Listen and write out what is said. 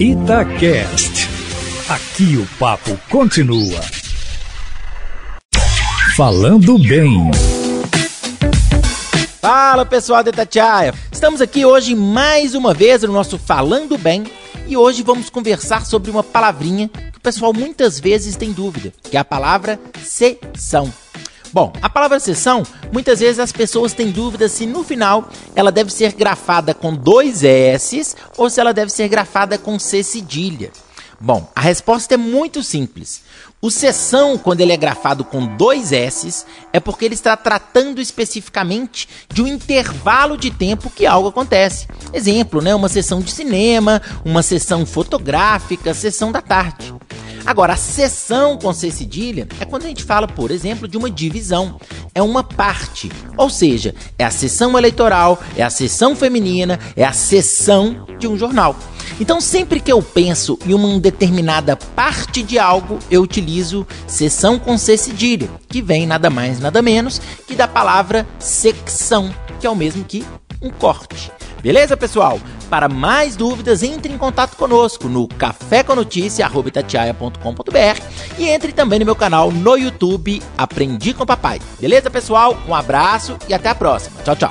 Itacast. Aqui o papo continua. Falando bem. Fala pessoal da Itatiaia! Estamos aqui hoje mais uma vez no nosso Falando Bem e hoje vamos conversar sobre uma palavrinha que o pessoal muitas vezes tem dúvida, que é a palavra sessão. Bom, a palavra sessão, muitas vezes as pessoas têm dúvida se no final ela deve ser grafada com dois S ou se ela deve ser grafada com C cedilha. Bom, a resposta é muito simples. O sessão, quando ele é grafado com dois S, é porque ele está tratando especificamente de um intervalo de tempo que algo acontece. Exemplo, né? Uma sessão de cinema, uma sessão fotográfica, sessão da tarde. Agora, a sessão com C cedilha é quando a gente fala, por exemplo, de uma divisão. É uma parte. Ou seja, é a sessão eleitoral, é a sessão feminina, é a sessão de um jornal. Então, sempre que eu penso em uma determinada parte de algo, eu utilizo sessão com C cedilha, que vem nada mais, nada menos que da palavra secção, que é o mesmo que um corte. Beleza, pessoal? Para mais dúvidas, entre em contato conosco no caféconoticia.com.br e entre também no meu canal no YouTube Aprendi com Papai. Beleza, pessoal? Um abraço e até a próxima. Tchau, tchau.